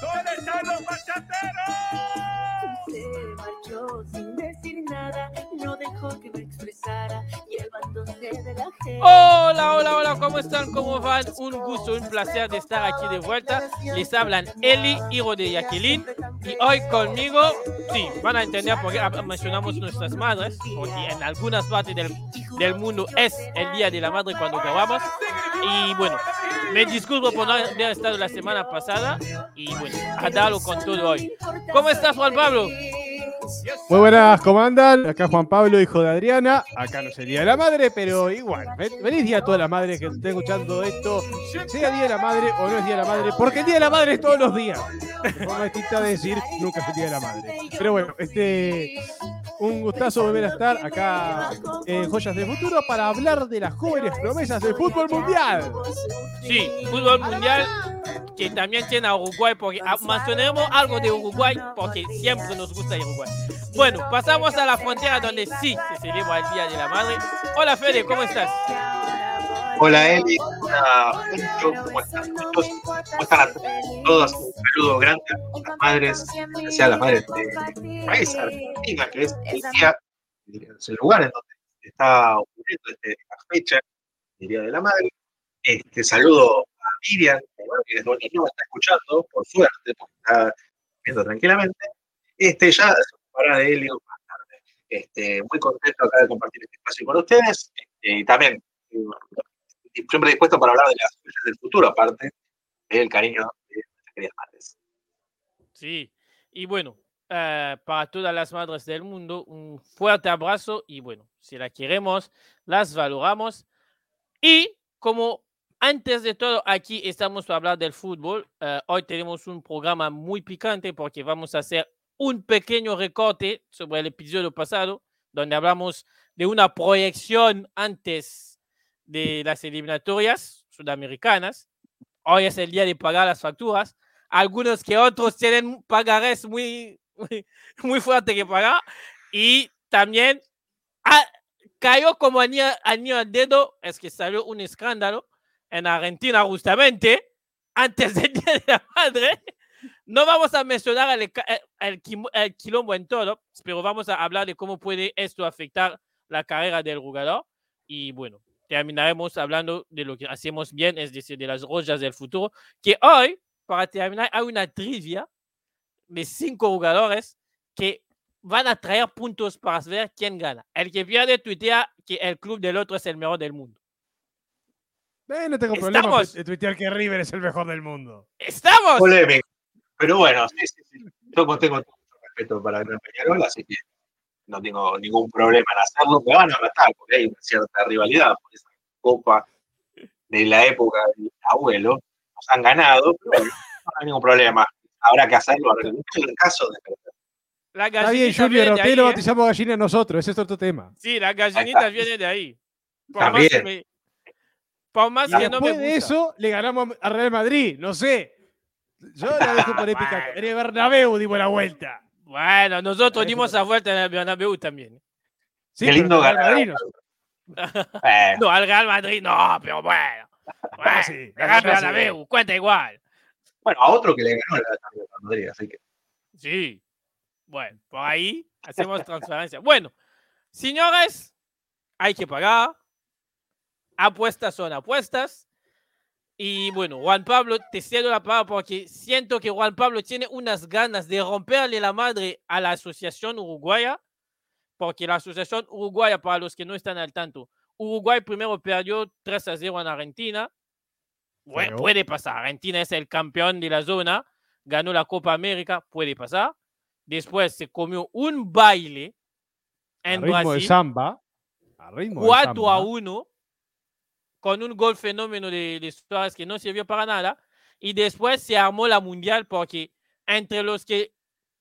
¿Dónde están los bachateros? Se marchó sin decir nada, no dejó que me expresara, llevándose de la gente. Hola, hola, hola, ¿cómo están? ¿Cómo van? Un gusto, un placer de estar aquí de vuelta. Les hablan Eli, hijo de Jacqueline. Y hoy conmigo, sí, van a entender por qué mencionamos nuestras madres, porque en algunas partes del, del mundo es el Día de la Madre cuando grabamos. Y bueno, me disculpo por no haber estado la semana pasada. Y bueno, a darlo con todo hoy. ¿Cómo estás, Juan Pablo? Muy buenas, ¿cómo andan? Acá Juan Pablo, hijo de Adriana. Acá no es el Día de la Madre, pero igual. fe- Feliz día a todas las madres que estén escuchando esto. Sea Día de la Madre o no es Día de la Madre, porque el Día de la Madre es todos los días. De forma distinta de decir, nunca es el Día de la Madre. Pero bueno, este, un gustazo volver a estar acá en Joyas del Futuro para hablar de las jóvenes promesas del fútbol mundial. Sí, fútbol mundial que también tiene a Uruguay, porque mencionemos algo de Uruguay, porque siempre nos gusta Uruguay. Bueno, pasamos a la frontera donde sí se celebra el Día de la Madre. Hola Fede, ¿cómo estás? Hola Eli, hola ¿cómo están? ¿Cómo están a todos? Un saludo grande a las madres, especial a las madres de país, Argentina, que es el día, el lugar en donde está ocurriendo este, esta fecha, el Día de la Madre. Este saludo a Vivian, que, desde no está escuchando, por suerte, porque está viendo tranquilamente. Este ya más tarde. Este, muy contento acá de compartir este espacio con ustedes este, y también eh, siempre dispuesto para hablar de las cosas del futuro, aparte del cariño de nuestras queridas madres. Sí, y bueno, eh, para todas las madres del mundo, un fuerte abrazo y bueno, si la queremos, las valoramos. Y como antes de todo, aquí estamos para hablar del fútbol. eh, hoy tenemos un programa muy picante porque vamos a hacer un pequeño recorte sobre el episodio pasado, donde hablamos de una proyección antes de las eliminatorias sudamericanas. Hoy es el día de pagar las facturas. Algunos que otros tienen pagarés muy, muy, muy fuerte que pagar. Y también ah, cayó como anillo, anillo al dedo, es que salió un escándalo en Argentina justamente antes del Día de la Madre. No vamos a mencionar el, el, el quim- el quilombo en todo, pero vamos a hablar de cómo puede esto afectar la carrera del jugador. Y bueno, terminaremos hablando de lo que hacemos bien, es decir, de las rollas del futuro. Que hoy, para terminar, hay una trivia de cinco jugadores que van a traer puntos para ver quién gana. El que pierde tuitea que el club del otro es el mejor del mundo. Eh, no tengo problema Estamos. de tuitear que River es el mejor del mundo. ¡Estamos! Polémico. Pero bueno, sí, sí, sí. Yo como tengo mucho respeto para el Peñarol, así que no tengo ningún problema en hacerlo. Me van a matar porque hay una cierta rivalidad por esa copa de la época del abuelo. Nos han ganado, pero bueno, no hay ningún problema. Habrá que hacerlo. En el caso de La Está bien, gallinita Junior Rotero, ahí, ¿eh? bautizamos gallina nosotros, ese es otro tema. Sí, las gallinitas vienen de ahí. Por más También. que, me- por más Y que no me después de gusta. eso, le ganamos a Real Madrid, no sé. Yo la dejo por épica. Bueno. En el Bernabéu dimos la vuelta. Bueno, nosotros dimos la vuelta en el Bernabéu también. Sí, Qué lindo el ganar. Madrid no- Eh, No, al Real Madrid no, pero bueno. Bueno, sí, el sí. Bernabéu, cuenta igual. bueno, a otro que le ganó a Madrid, así que Sí. Bueno, por ahí hacemos transferencia. Bueno, señores, hay que pagar. Apuestas son apuestas. Y bueno, Juan Pablo, te cedo la palabra porque siento que Juan Pablo tiene unas ganas de romperle la madre a la Asociación Uruguaya. Porque la Asociación Uruguaya, para los que no están al tanto, Uruguay primero perdió 3 a 0 en Argentina. Bueno, puede pasar. Argentina es el campeón de la zona, ganó la Copa América, puede pasar. Después se comió un baile A en ritmo de samba. A ritmo de 4 a samba. 1, con un gol fenómeno de, de Suárez que no sirvió para nada. Y después se armó la mundial porque entre los que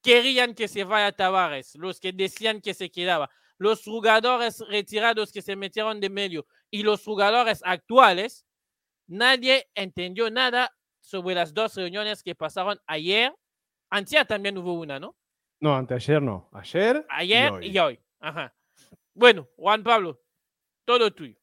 querían que se vaya Tavares, los que decían que se quedaba, los jugadores retirados que se metieron de medio y los jugadores actuales, nadie entendió nada sobre las dos reuniones que pasaron ayer. Antier también hubo una, ¿no? No, anteayer no. Ayer. Ayer hoy. y hoy. Ajá. Bueno, Juan Pablo, todo tuyo.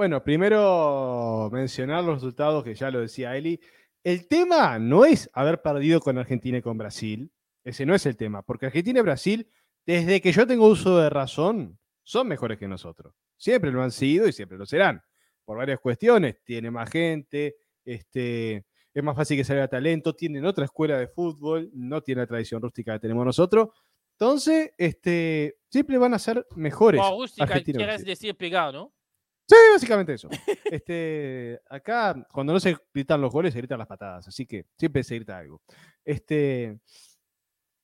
Bueno, primero mencionar los resultados que ya lo decía Eli. El tema no es haber perdido con Argentina y con Brasil. Ese no es el tema, porque Argentina y Brasil, desde que yo tengo uso de razón, son mejores que nosotros. Siempre lo han sido y siempre lo serán. Por varias cuestiones. Tiene más gente, este, es más fácil que salga talento, tienen otra escuela de fútbol, no tiene la tradición rústica que tenemos nosotros. Entonces, este, siempre van a ser mejores. Como rústica, quieres decir pegado, ¿no? Sí, básicamente eso. Este, acá, cuando no se gritan los goles, se gritan las patadas, así que siempre se grita algo. Este,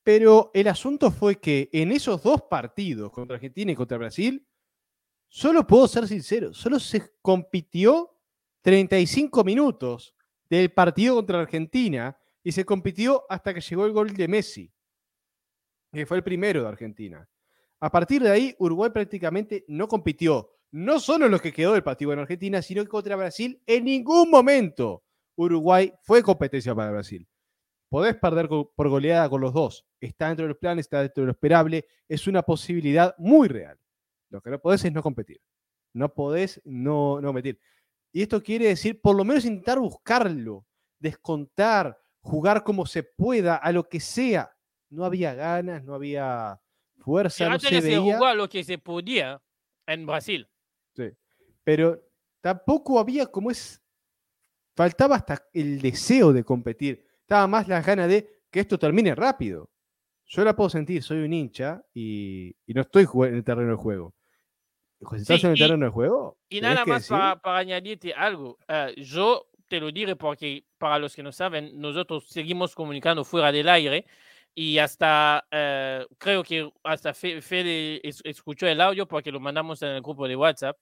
pero el asunto fue que en esos dos partidos, contra Argentina y contra Brasil, solo puedo ser sincero, solo se compitió 35 minutos del partido contra Argentina y se compitió hasta que llegó el gol de Messi, que fue el primero de Argentina. A partir de ahí, Uruguay prácticamente no compitió. No solo en lo que quedó del partido en Argentina, sino que contra Brasil en ningún momento Uruguay fue competencia para Brasil. Podés perder por goleada con los dos. Está dentro de los planes, está dentro de lo esperable. Es una posibilidad muy real. Lo que no podés es no competir. No podés no, no competir. Y esto quiere decir, por lo menos intentar buscarlo, descontar, jugar como se pueda, a lo que sea. No había ganas, no había fuerza, no se jugó a lo que se podía en Brasil. Pero tampoco había como es. Faltaba hasta el deseo de competir. Estaba más las ganas de que esto termine rápido. Yo la puedo sentir, soy un hincha y, y no estoy en el terreno del juego. Estás Sí, en el y- terreno del juego. Y nada más para, para añadirte algo, eh, yo te lo diré porque para los que no saben, nosotros seguimos comunicando fuera del aire y hasta eh, creo que hasta Fe- Fede es- escuchó el audio porque lo mandamos en el grupo de WhatsApp.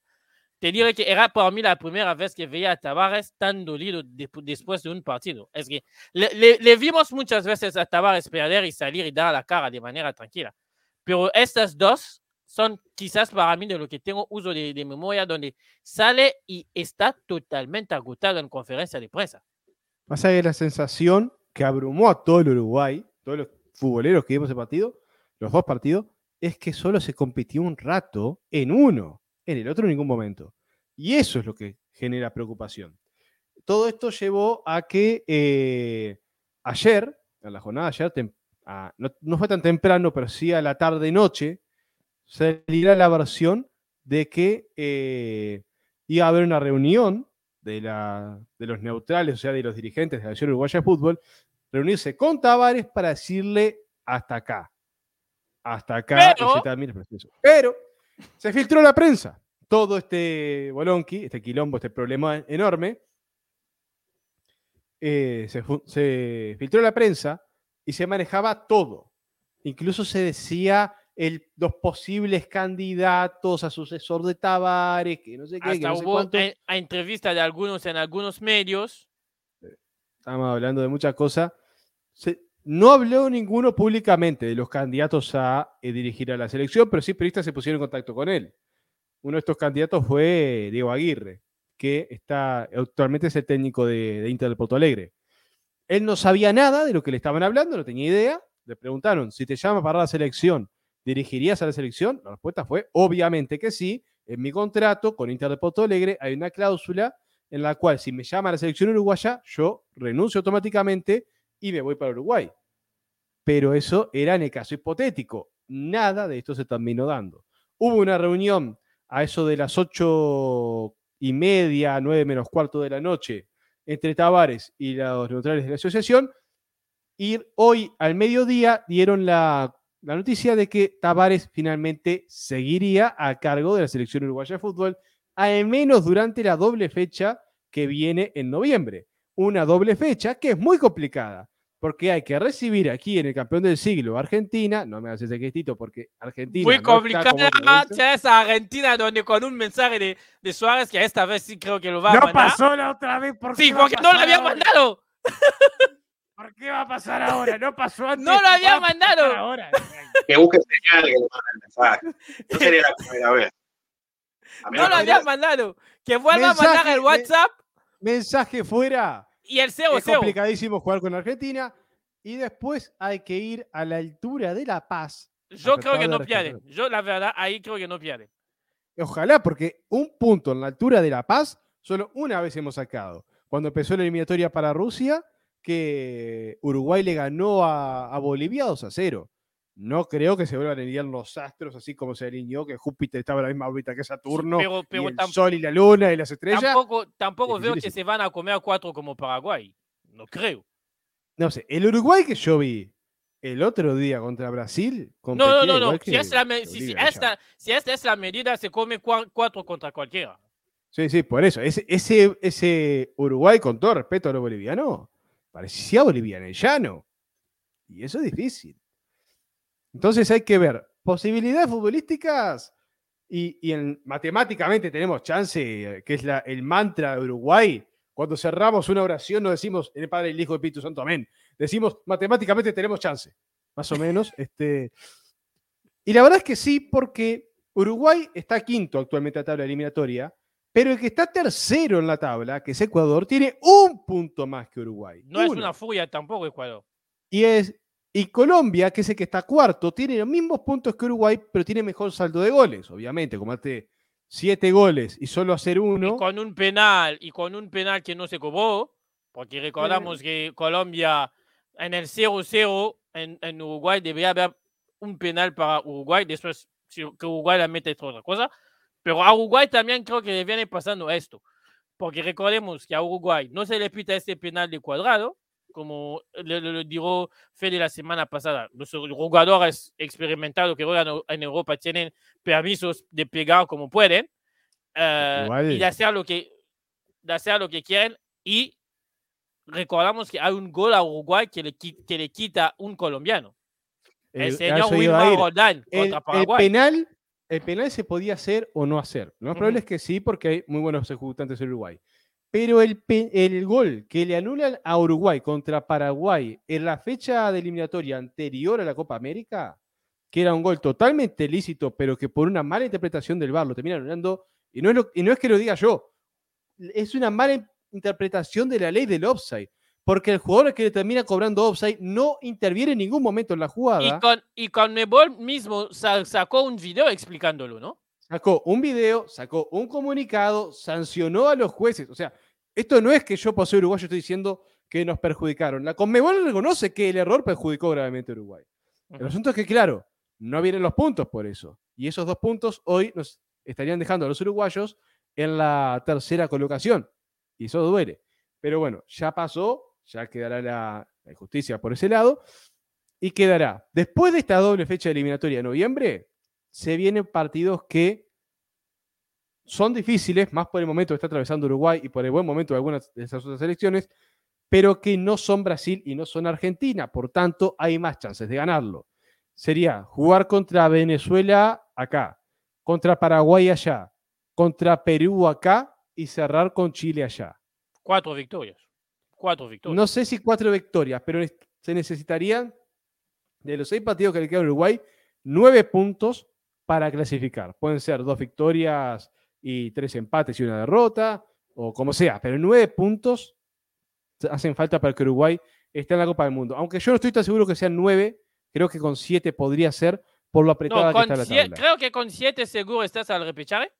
Te diré que era para mí la primera vez que veía a Tavares tan dolido de- después de un partido. Es que le, le- le vimos muchas veces a Tavares perder y salir y dar la cara de manera tranquila. Pero estas dos son quizás para mí de lo que tengo uso de, de memoria, donde sale y está totalmente agotado en conferencia de prensa. Pasa que la sensación que abrumó a todo el Uruguay, todos los futboleros que vimos el partido, los dos partidos, es que solo se compitió un rato en uno, en el otro en ningún momento. Y eso es lo que genera preocupación. Todo esto llevó a que eh, ayer, en la jornada de ayer, a- no, no fue tan temprano, pero sí a la tarde-noche, saliera la versión de que eh, iba a haber una reunión de, la, de los neutrales, o sea, de los dirigentes de la Nación Uruguaya de Fútbol, reunirse con Tavares para decirle hasta acá. Hasta acá proceso. Pero se filtró la prensa. Todo este bolonqui, este quilombo, este problema enorme, eh, se, filtró la prensa y se manejaba todo. Incluso se decía el, los posibles candidatos a sucesor de Tavares, que no sé qué, que Hasta no sé hubo a entrevista de algunos en algunos medios. Estamos hablando de muchas cosas. Se- no habló ninguno públicamente de los candidatos a eh, dirigir a la selección, pero sí periodistas se pusieron en contacto con él. Uno de estos candidatos fue Diego Aguirre, que está actualmente es el técnico de, de Inter de Porto Alegre. Él no sabía nada de lo que le estaban hablando, no tenía idea. Le preguntaron, si te llama para la selección, ¿dirigirías a la selección? La respuesta fue, obviamente que sí. En mi contrato con Inter de Porto Alegre hay una cláusula en la cual si me llama a la selección uruguaya, yo renuncio automáticamente y me voy para Uruguay. Pero eso era en el caso hipotético. Nada de esto se terminó dando. Hubo una reunión a eso de las ocho y media, nueve menos cuarto de la noche, entre Tavares y los neutrales de la asociación. Y hoy al mediodía dieron la, la noticia de que Tavares finalmente seguiría a cargo de la selección uruguaya de fútbol, al menos durante la doble fecha que viene en noviembre. Una doble fecha que es muy complicada, porque hay que recibir aquí en el campeón del siglo, Argentina, no me hagas ese gestito porque Argentina. Muy no complicada países. esa Argentina, donde con un mensaje de, de Suárez, que esta vez sí creo que lo va a No mandar. pasó la otra vez. ¿por Sí, a porque no lo había ahora? mandado. ¿Por qué va a pasar ahora? No pasó antes. No lo había a mandado. Ahora. Que busque señal que le mande el mensaje. No sería la primera vez. A No lo había mandado. Que vuelva a mandar el WhatsApp Mensaje fuera. Y el 0 es 0 complicadísimo jugar con Argentina. Y después hay que ir a la altura de La Paz. Yo creo que no de pierde. Yo, la verdad, ahí creo que no pierde. Ojalá, porque un punto en la altura de La Paz, solo una vez hemos sacado. cuando empezó la eliminatoria para Rusia, que Uruguay le ganó a, a Bolivia 2 a 0. No creo que se vuelvan a alinear los astros así como se alineó, que Júpiter estaba en la misma órbita que Saturno, pero, y el tam- Sol y la Luna y las estrellas. tampoco, tampoco veo que se van a comer cuatro como Paraguay. No creo. No sé, el Uruguay que yo vi el otro día contra Brasil. No, no, no, no. Si, es la si- si esta, si esta es la medida, se come cua- cuatro contra cualquiera. Sí, sí, por eso. Ese, ese, ese Uruguay, con todo respeto a los bolivianos, parecía boliviano llano. Y eso es difícil. Entonces hay que ver posibilidades futbolísticas y, y en- matemáticamente tenemos chance, eh, que es la- el mantra de Uruguay. Cuando cerramos una oración no decimos en el Padre, el Hijo y el Espíritu Santo, amén. Decimos matemáticamente tenemos chance, más o menos. este, y la verdad es que sí, porque Uruguay está quinto actualmente en la tabla eliminatoria, pero el que está tercero en la tabla, que es Ecuador, tiene un punto más que Uruguay. No es una furia tampoco, Ecuador. Y, es, y Colombia, que es el que está cuarto, tiene los mismos puntos que Uruguay, pero tiene mejor saldo de goles, obviamente. Como hace siete goles y solo hacer uno. Y con un penal, y con un penal que no se cobró, porque recordamos que Colombia en el 0-0 en, en Uruguay debería haber un penal para Uruguay, después que Uruguay la mete es otra cosa, pero a Uruguay también creo que le viene pasando esto, porque recordemos que a Uruguay no se le pita este penal de cuadrado, como le, le- le dijo Fede la semana pasada, los jugadores experimentados que juegan en Europa tienen permisos de pegar como pueden eh, Igual. y de hacer lo que de hacer lo que quieren y recordamos que hay un gol a Uruguay que le, que le quita un colombiano. El, El- señor Wilmar. Roldán el, contra el Paraguay. penal, el penal se podía hacer o no hacer. Lo más probable Ujú. es que sí, porque hay muy buenos ejecutantes en Uruguay. Pero el, el gol que le anulan a Uruguay contra Paraguay en la fecha de eliminatoria anterior a la Copa América, que era un gol totalmente lícito, pero que por una mala interpretación del VAR lo termina anulando, y no es, lo- y no es que lo diga yo, es una mala in- interpretación de la ley del offside, porque el jugador que le termina cobrando offside no interviene en ningún momento en la jugada. Y con, y con Mebol mismo sa- sacó un video explicándolo, ¿no? Sacó un video, sacó un comunicado, sancionó a los jueces. O sea, esto no es que yo, por ser uruguayo, estoy diciendo que nos perjudicaron. La Conmebol reconoce que el error perjudicó gravemente a Uruguay. El asunto es que, claro, no vienen los puntos por eso. Y esos dos puntos hoy nos estarían dejando a los uruguayos en la tercera colocación. Y eso duele. Pero bueno, ya pasó, ya quedará la, la justicia por ese lado. Y quedará, después de esta doble fecha de eliminatoria de noviembre, se vienen partidos que son difíciles, más por el momento que está atravesando Uruguay y por el buen momento de algunas de esas otras elecciones, pero que no son Brasil y no son Argentina. Por tanto, hay más chances de ganarlo. Sería jugar contra Venezuela acá, contra Paraguay allá, contra Perú acá y cerrar con Chile allá. Cuatro victorias. Cuatro victorias. No sé si cuatro victorias, pero se necesitarían de los seis partidos que le quedan a Uruguay, nueve puntos para clasificar. Pueden ser dos victorias y tres empates y una derrota, o como sea, pero nueve puntos hacen falta para que Uruguay esté en la Copa del Mundo. Aunque yo no estoy tan seguro que sean nueve, creo que con siete podría ser por lo apretada No, que está la tabla. creo que con siete seguro estás al repechaje.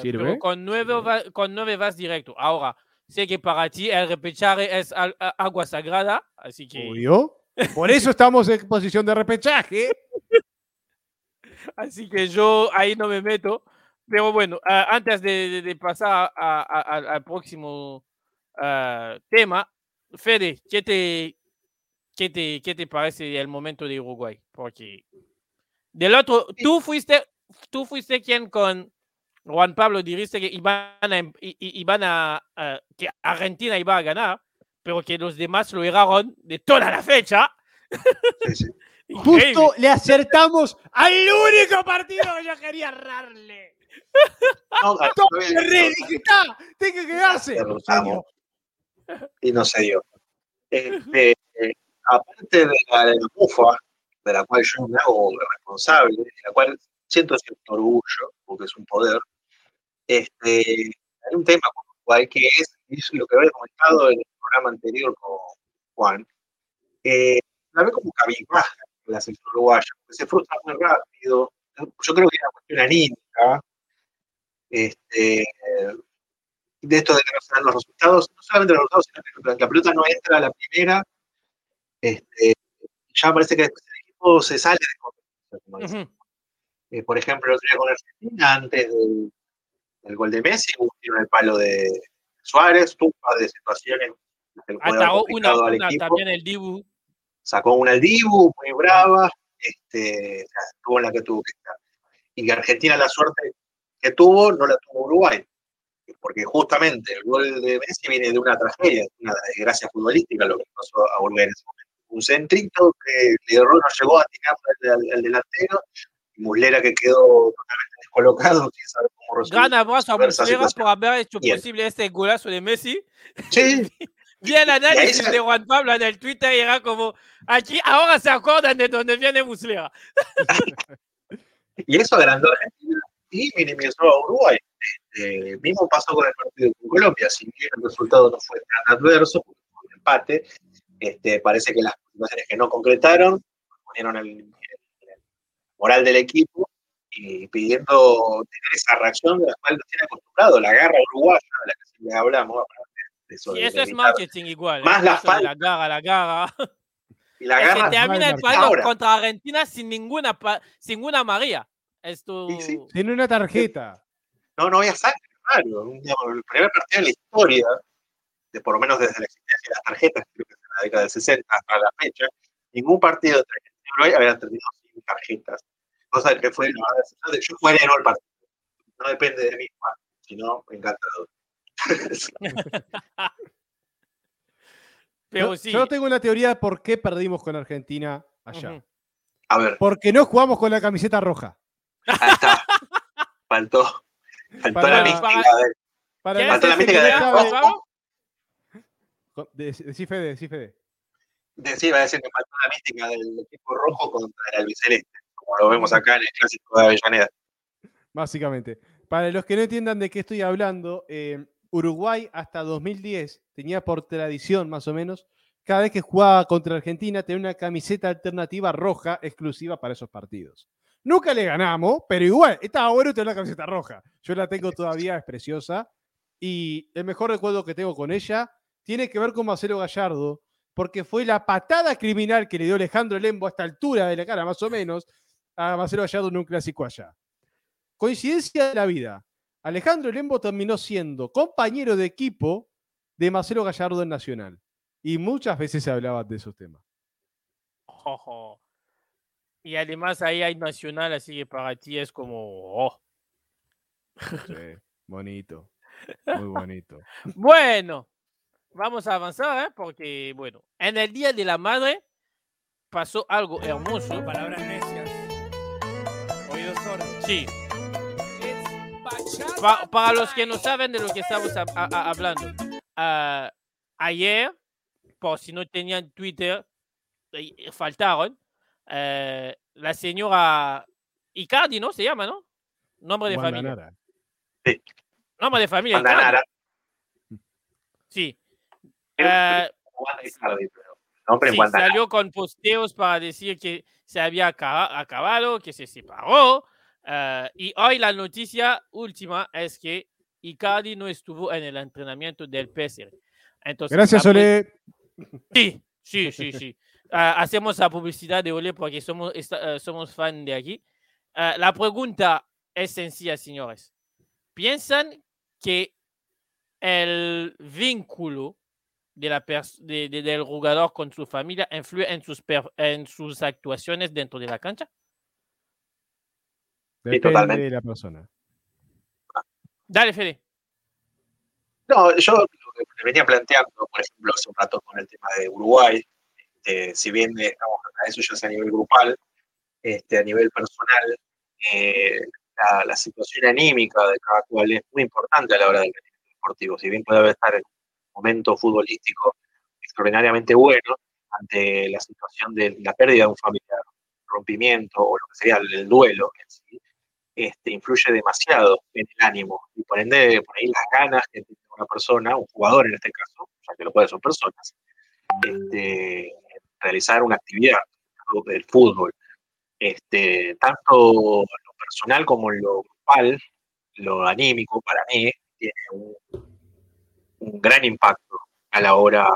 Sirve? pero con nueve, va- con nueve vas directo. Ahora, sé que para ti el repechaje es al- a- agua sagrada, así que, Obvio. Por eso estamos en posición de repechaje. así que yo ahí no me meto. Pero bueno, ah, antes de, de- de pasar a- a- al- al próximo ah, tema, Fede, ¿qué te, qué, te, ¿qué te parece el momento de Uruguay? Porque del otro, tú fuiste, tú fuiste quien con Juan Pablo dijiste que iban a, em- iban a, a- que Argentina iba a ganar, pero que los demás lo erraron de toda la fecha. Sí, sí. Increíble. Justo le acertamos al único partido que yo quería errarle. No, ganó No, está, tiene que quedarse. y no se dio. Este, eh, aparte de la, de la mufa, de la cual yo me hago responsable, de la cual siento cierto orgullo, porque es un poder, este, hay un tema con Uruguay que es lo que había comentado en el programa anterior con Juan, eh, la ve como cabizbaja la selección uruguaya, porque se frustra muy rápido. Yo creo que es una cuestión anímica. Este, de esto de que no se dan los resultados, no solamente los resultados, sino que la pelota no entra a la primera, este, ya parece que el equipo se sale de como. Eh, por ejemplo, el otro día con Argentina, antes del, del gol de Messi, hubo un el palo de Suárez, par de situaciones el Atacó una, complicado al una equipo. también el Dibu. Sacó una al Dibu, muy brava, este, estuvo en la que tuvo que estar. Y Argentina la suerte que tuvo, no la tuvo Uruguay. Porque justamente el gol de Messi viene de una tragedia, una desgracia futbolística, lo que pasó a Uruguay en ese momento. Un centrito que le erró, no llegó a tirar al, delantero, y Muslera que quedó totalmente descolocado, sin saber cómo resolver. Gran abrazo a Muslera por haber hecho Bien. posible este golazo de Messi. Sí, Bien análisis se- de Juan Pablo en el Twitter y era como, aquí ahora se acuerdan de dónde viene Muslera. y eso agrandó y minimizó a Uruguay. Este, mismo pasó con el partido con Colombia, si bien el resultado no fue tan adverso, porque fue un empate, este, parece que las situaciones que no concretaron ponieron el, el- el moral del equipo y pidiendo tener esa reacción de la cual nos tiene acostumbrado, la garra uruguaya de la que siempre hablamos, de eso Y de eso es marketing igual. Más ¿eh? la de falta. La garra, la garra. y la que garra termina el partido contra Argentina sin ninguna, sin ninguna María. Sí. Tiene una tarjeta. no, no había sangre, digamos, el primer partido en la historia, de por lo menos desde la existencia de las tarjetas, creo que es en la década del 60 hasta la fecha, ningún partido y Uruguay había terminado sin tarjetas. Cosa que fue la verdad, yo jugaría no el partido. No depende de mí, Juan, sino encantador. Pero yo, sí. yo tengo una teoría de por qué perdimos con Argentina allá. A ver, Porque no jugamos con la camiseta roja. Ahí está. Faltó. Faltó Para- la mística de- Para ¿Quieres Faltó la mística de-? De- Decí Fede, decí Fede. decir, va a decir que faltó la mística del equipo rojo contra el albiceleste, como lo vemos acá en el clásico de Avellaneda. Básicamente. Para los que no entiendan de qué estoy hablando, eh, Uruguay hasta 2010 tenía por tradición, más o menos, cada vez que jugaba contra Argentina, tenía una camiseta alternativa roja exclusiva para esos partidos. Nunca le ganamos, pero igual, estaba bueno tener una camiseta roja. Yo la tengo todavía, es preciosa. Y el mejor recuerdo que tengo con ella tiene que ver con Marcelo Gallardo, porque fue la patada criminal que le dio Alejandro Lembo a esta altura de la cara, más o menos, a Marcelo Gallardo en un clásico allá. Coincidencia de la vida. Alejandro Lembo terminó siendo compañero de equipo de Marcelo Gallardo en Nacional. Y muchas veces se hablaba de esos temas. Ojo. Y además ahí hay Nacional, así que para ti es como... oh. Sí, bonito. Muy bonito. Bueno, vamos a avanzar, ¿eh? porque, bueno, en el Día de la Madre pasó algo hermoso. Palabras necias. Oídos sordos. Sí. Pa- para los que no saben de lo que estamos hablando, ah, ayer, por si no tenían Twitter, eh, faltaron, eh, la señora Icardi, ¿no? Se llama, ¿no? Nombre de familia. Nara. Nombre de familia. Wanda Icardi. Nara. Sí. Eh, Icardi, pero Sí, salió con posteos para decir que se había acaba- acabado, que se separó. eh, y hoy la noticia última es que Icardi no estuvo en el entrenamiento del PSR. Entonces, Gracias, Ole. Sí, sí, sí, sí. Ah, hacemos la publicidad de Ole porque somos, eh, somos fan de aquí. Ah, la pregunta es sencilla, señores. ¿Piensan que el vínculo de la de- de- del jugador con su familia influye en sus, per- en sus actuaciones dentro de la cancha? Depende totalmente. de la persona. Dale, Fede. No, yo lo que me venía planteando, por ejemplo, hace un rato con el tema de Uruguay, este, si bien eh, estamos a eso ya es a nivel grupal, este, a nivel personal, eh, la, situación anímica de cada cual es muy importante a la hora del rendimiento deportivo. Si bien puede estar en un momento futbolístico extraordinariamente bueno, ante la situación de la pérdida de un familiar, rompimiento o lo que sería el, el duelo en sí, este, influye demasiado en el ánimo y por ende, por ahí las ganas que tiene una persona, un jugador en este caso, ya que lo puede son personas, realizar una actividad, el fútbol, este, tanto lo personal como lo grupal, lo anímico, para mí, tiene un, gran impacto a la hora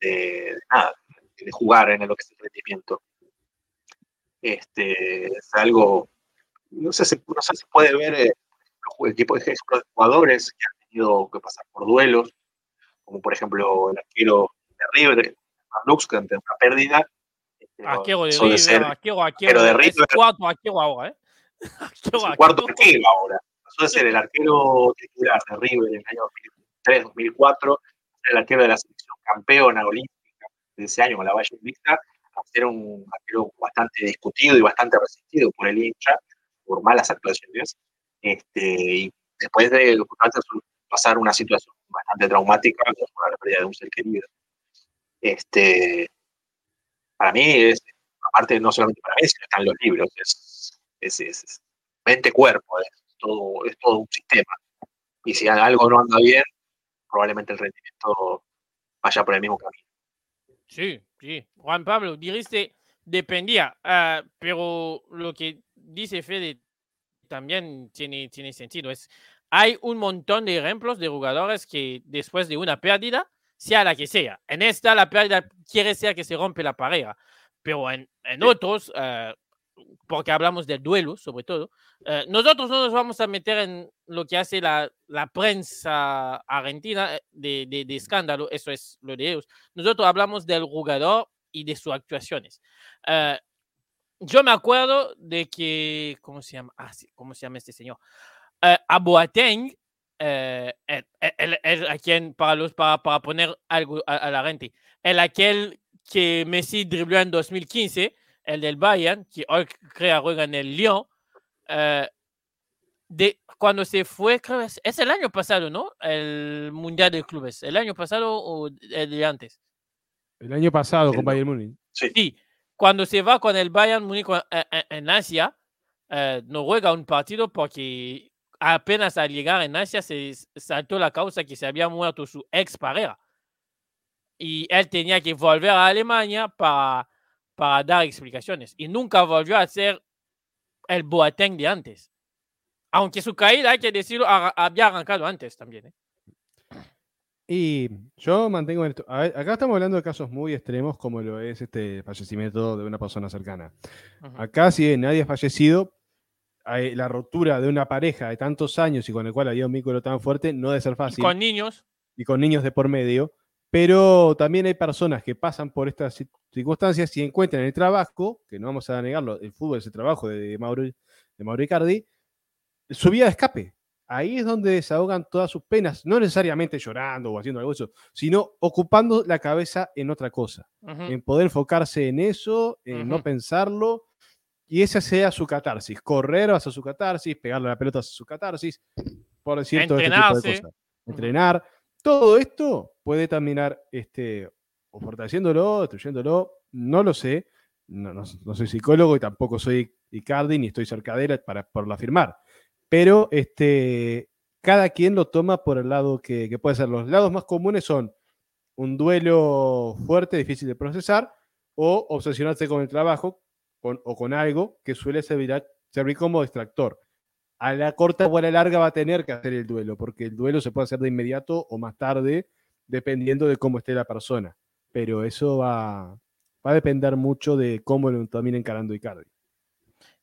de, nada, de jugar en lo que es el rendimiento. Este, es algo, no sé, si, no puede ver eh, el tipo de jugadores que han tenido que pasar por duelos, como por ejemplo el arquero de River, Lux, que ante una pérdida. este, Arquero de River, ser de River. cuarto arquero ahora, ¿eh? El arquero. cuarto arquero ahora. Pasó de ser el arquero titular de River en el año 2003, 2004, el arquero de la selección campeona olímpica de ese año con la Valle Vista, a ser un arquero bastante discutido y bastante resistido por el hincha, por malas actuaciones. Este, y después de pasar una situación bastante traumática, como la pérdida de un ser querido. Este, para mí es, aparte no solamente para mí, sino están los libros, es, es, es- mente-cuerpo, es todo, es todo un sistema. Y si algo no anda bien, probablemente el rendimiento vaya por el mismo camino. Sí, sí. Juan Pablo, dijiste dependía, ah, pero lo que dice Fede también tiene, tiene sentido. Es, hay un montón de ejemplos de jugadores que después de una pérdida, sea la que sea, en esta la pérdida quiere ser que se rompe la pareja, pero en, en otros, ah, porque hablamos del duelo sobre todo, eh, nosotros no nos vamos a meter en lo que hace la, la prensa argentina eh, de, de- de escándalo, eso es lo de ellos. Nosotros hablamos del jugador y de sus actuaciones. Eh, yo me acuerdo de que, ¿cómo se llama? Ah, sí, ¿cómo se llama este señor? Eh, a Boateng, eh, el, el- el- a quien, para, los, para, para poner algo a, a la gente, el aquel que Messi dribló en 2015, el del Bayern, que hoy crea juega en el Lyon, eh, de, cuando se fue, creo es, es el año pasado, ¿no? El Mundial de Clubes, el año pasado o el de antes. El año pasado con Entiendo. Bayern Múnich. Sí, Sí, cuando se va con el Bayern Múnich en, en- en Asia, eh, no juega un partido porque apenas al llegar en Asia se saltó la causa que se había muerto su ex pareja. Y él tenía que volver a Alemania para, para dar explicaciones. Y nunca volvió a ser el Boateng de antes. Aunque su caída, hay que decirlo, había arrancado antes también. ¿eh? Y yo mantengo esto. a ver, acá estamos hablando de casos muy extremos, como lo es este fallecimiento de una persona cercana. Ujú. Acá, si nadie ha fallecido, la rotura de una pareja de tantos años y con el cual había un vínculo tan fuerte no debe ser Y fácil. con niños, y con niños de por medio, pero también hay personas que pasan por estas ci- circunstancias y encuentran en el trabajo, que no vamos a negarlo, el fútbol es el trabajo de Mauro, de Mauro Icardi, su vía de escape. Ahí es donde desahogan todas sus penas, no necesariamente llorando o haciendo algo de eso, sino ocupando la cabeza en otra cosa, ujú, en poder enfocarse en eso, en no Ujú. pensarlo, y esa sea su catarsis. Correr hacia su catarsis, pegarle la pelota hacia su catarsis, por decir todo este tipo de Entrenarse. cosas. Entrenar. Todo esto puede terminar este, o fortaleciéndolo, destruyéndolo, no lo sé. No, no- no soy psicólogo y tampoco soy Icardi ni estoy cerca de él para por afirmar. Pero este, cada quien lo toma por el lado que, que puede ser. Los lados más comunes son un duelo fuerte, difícil de procesar, o obsesionarse con el trabajo con- o con algo que suele servir, como distractor. A la corta o a la larga va a tener que hacer el duelo, porque el duelo se puede hacer de inmediato o más tarde, dependiendo de cómo esté la persona. Pero eso va, va a depender mucho de cómo lo termine encarando Icardi.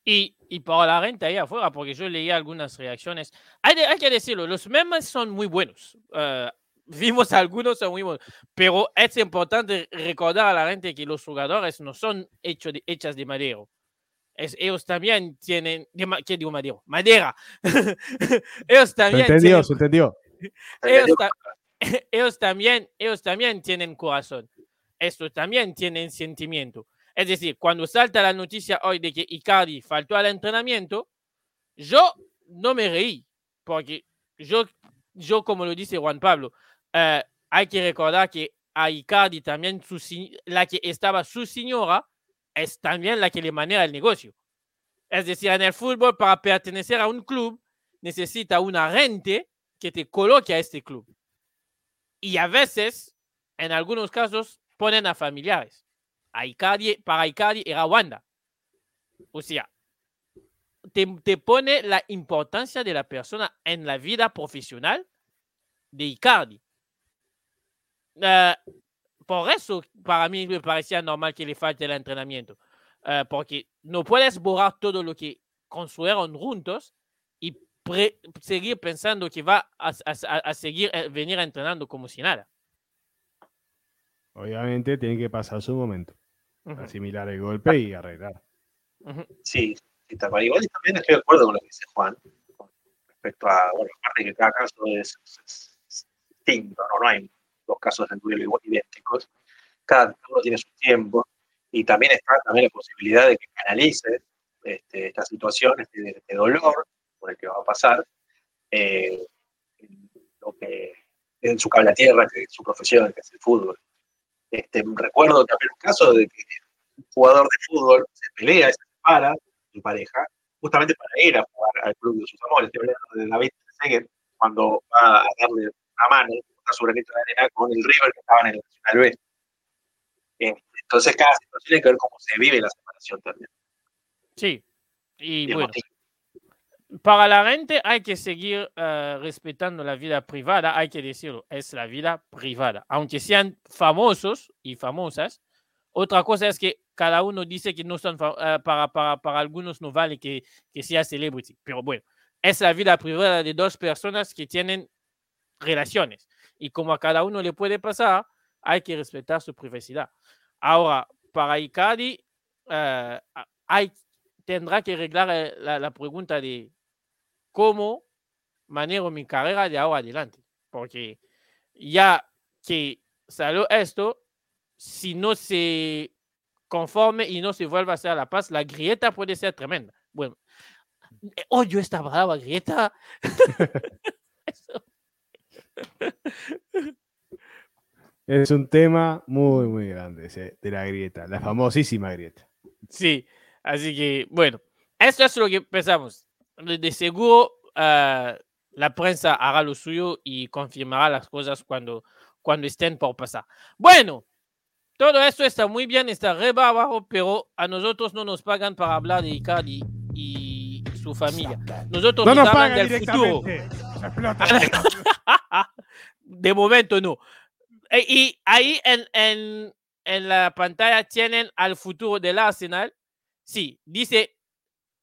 Y, y para la gente ahí afuera, porque yo leí algunas reacciones, hay que decirlo, los memes son muy buenos. eh, vimos algunos, buenos. Pero es importante recordar a la gente que los jugadores no son hechos de, hechas de madero. Es, ellos también tienen, de, ¿qué digo madero? Madera. ellos ¿Se también entendió? tienen ¿Se entendió? ellos, ta- ellos también, ellos también tienen corazón. Estos también tienen sentimiento. Es decir, cuando salta la noticia hoy de que Icardi faltó al entrenamiento, yo no me reí, porque yo, yo como lo dice Juan Pablo, eh, hay que recordar que a Icardi también su la que estaba su señora es también la que le maneja el negocio. Es decir, en el fútbol, para pertenecer a un club, necesita un agente que te coloque a este club. Y a veces, en algunos casos, ponen a familiares. A Icardi, para Icardi era Wanda. O sea, te, te pone la importancia de la persona en la vida profesional de Icardi. Eh, por eso para mí me parecía normal que le falte el entrenamiento. Eh, porque no puedes borrar todo lo que construyeron juntos y pre- seguir pensando que va a, a- a seguir eh, venir entrenando como si nada. Obviamente tiene que pasar su momento. Ujú, Asimilar el golpe y arreglar. ujú. Sí, sí, tal cual. Igual y también estoy de acuerdo con lo que dice Juan con respecto a, bueno, aparte que cada caso es, es- es distinto, ¿no? no hay dos casos de duelo idénticos, cada uno tiene su tiempo y también está también la posibilidad de que canalice este, estas situaciones de, de dolor por el que va a pasar eh, en lo que en su cable a tierra, que es su profesión, que es el fútbol. Este, recuerdo también un caso de que un jugador de fútbol se pelea se separa su pareja, justamente para ir a jugar al club de sus amores. De David Seguet, cuando va a darle una mano, granito de arena con el River que estaba en el Nacional B. Eh, Entonces, cada situación tiene que ver cómo se vive la separación también. Sí, y Y bueno, para la gente hay que seguir eh, respetando la vida privada, hay que decirlo, es la vida privada. Aunque sean famosos y famosas, otra cosa es que cada uno dice que no son eh, para, para, para algunos no vale que, que sea celebrity. Pero bueno, es la vida privada de dos personas que tienen relaciones. Y como a cada uno le puede pasar, hay que respetar su privacidad. Ahora, para Icardi, eh, hay, tendrá que arreglar eh, la, la pregunta de cómo manejo mi carrera de ahora adelante. Porque ya que salió esto, si no se conforme y no se vuelve a hacer la paz, la grieta puede ser tremenda. Bueno, eh, odio esta palabra grieta. Eso. Es un tema muy, muy grande ese de la grieta, la famosísima grieta. Sí, así que bueno, esto es lo que pensamos. De, seguro ah, la prensa hará lo suyo y confirmará las cosas cuando, cuando estén por pasar. Bueno, todo esto está muy bien, está re bárbaro, pero a nosotros no nos pagan para hablar de Icardi y su familia. Nosotros No nos hablan pagan del futuro. Explota. de momento no. E- Y ahí en, en, en la pantalla tienen al futuro del Arsenal. Sí, dice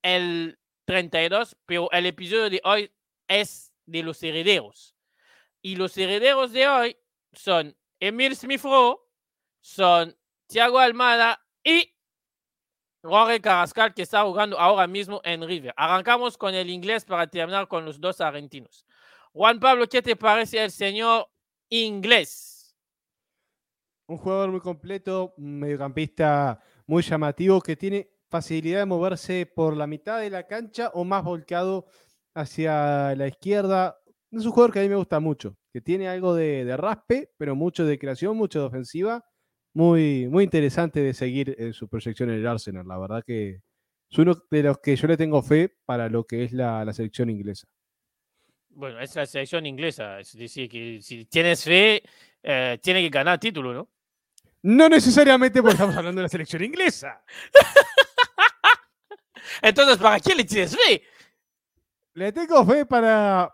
el 32, pero el episodio de hoy es de los herederos. Y los herederos de hoy son Emil Smith son Thiago Almada y Jorge Carrascal, que está jugando ahora mismo en River. Arrancamos con el inglés para terminar con los dos argentinos. Juan Pablo, ¿qué te parece el señor inglés? Un jugador muy completo, un mediocampista muy llamativo que tiene facilidad de moverse por la mitad de la cancha o más volcado hacia la izquierda. Es un jugador que a mí me gusta mucho, que tiene algo de, raspe, pero mucho de creación, mucho de ofensiva. Muy, muy interesante de seguir en su proyección en el Arsenal. La verdad que es uno de los que yo le tengo fe para lo que es la selección inglesa. Bueno, es la selección inglesa, es decir, que si tienes fe, eh, tiene que ganar título, ¿no? No necesariamente porque estamos hablando de la selección inglesa. Entonces, ¿para quién le tienes fe? Le tengo fe para,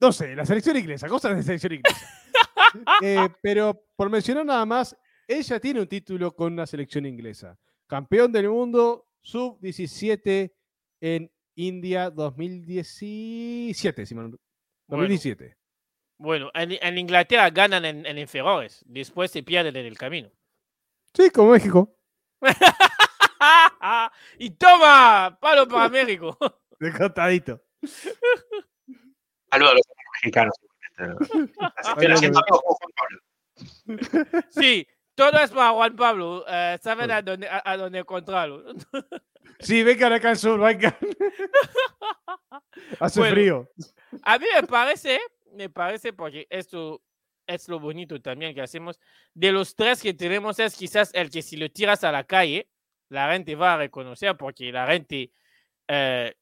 no sé, la selección inglesa, cosas de selección inglesa. Eh, pero por mencionar nada más, ella tiene un título con una selección inglesa. Campeón del mundo sub-17 en India 2017, si mal. 2017. Bueno, en, en Inglaterra ganan en, en inferiores, después se pierden en el camino. Sí, como México. y toma, palo para México. De contadito. Saludos a los mexicanos. Sí, todo es para Juan Pablo. eh, saben a dónde, a, a dónde encontrarlo. Sí, vengan acá al sur, vengan. Hace Bueno. frío. A mí me parece, me parece porque esto es lo bonito también que hacemos. De los tres que tenemos es quizás el que si lo tiras a la calle, la gente va a reconocer porque la gente, eh,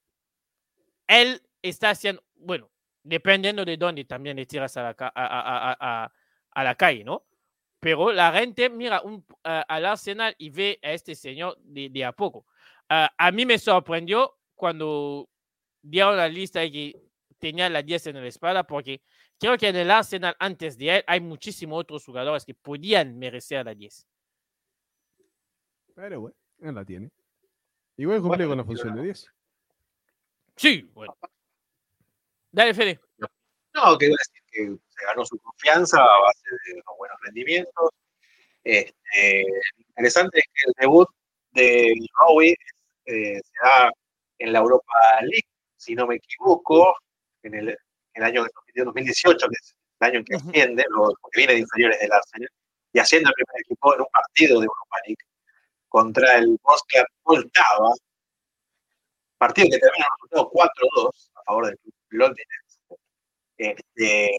él está haciendo, bueno, dependiendo de dónde también le tiras a la, a, a- a- a- a la calle, ¿no? Pero la gente mira un, eh, al Arsenal y ve a este señor de, de a poco. Ah, a mí me sorprendió cuando dieron la lista y que tenía la 10 en la espalda porque creo que en el Arsenal antes de él hay muchísimos otros jugadores que podían merecer la 10. Pero bueno, él la tiene. Igual cumple Bueno, con la función de 10. Sí, bueno. Dale, Fede. No, que iba a decir que se ganó su confianza a base de unos buenos rendimientos. Este, lo interesante es que el debut de Rowie eh, se da en la Europa League, si no me equivoco, en el, año 2018, que es el año en que asciende, luego- porque viene de inferiores del Arsenal, y haciendo el primer equipo en un partido de Europa League contra el Bosca Poltava, partido que termina en resultado 4-2 a favor del club londinense. Este,